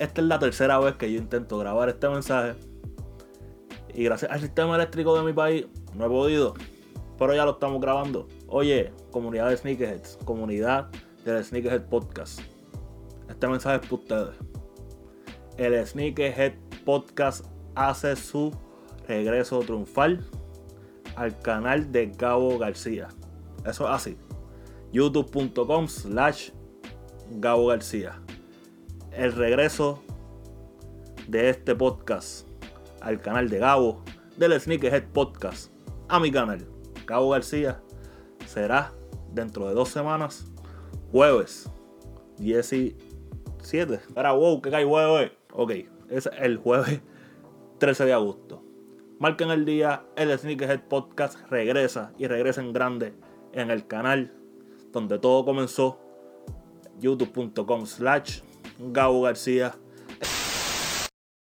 esta es la tercera vez que yo intento grabar este mensaje. Y gracias al sistema eléctrico de mi país no he podido. Pero ya lo estamos grabando. Oye, comunidad de Sneakerheads, comunidad del Sneakerhead Podcast. Este mensaje es para ustedes. El Sneakerhead Podcast hace su regreso triunfal al canal de Gabo García. Eso es así. youtube.com slash Gabo García. El regreso de este podcast al canal de Gabo, del Sneakerhead Podcast, a mi canal, Gabo García, será dentro de dos semanas, jueves 17. Para wow, que cae jueves. Ok, es el jueves 13 de agosto. Marquen el día, el Sneakerhead Podcast regresa y regresa en grande en el canal donde todo comenzó, youtube.com slash Gabo García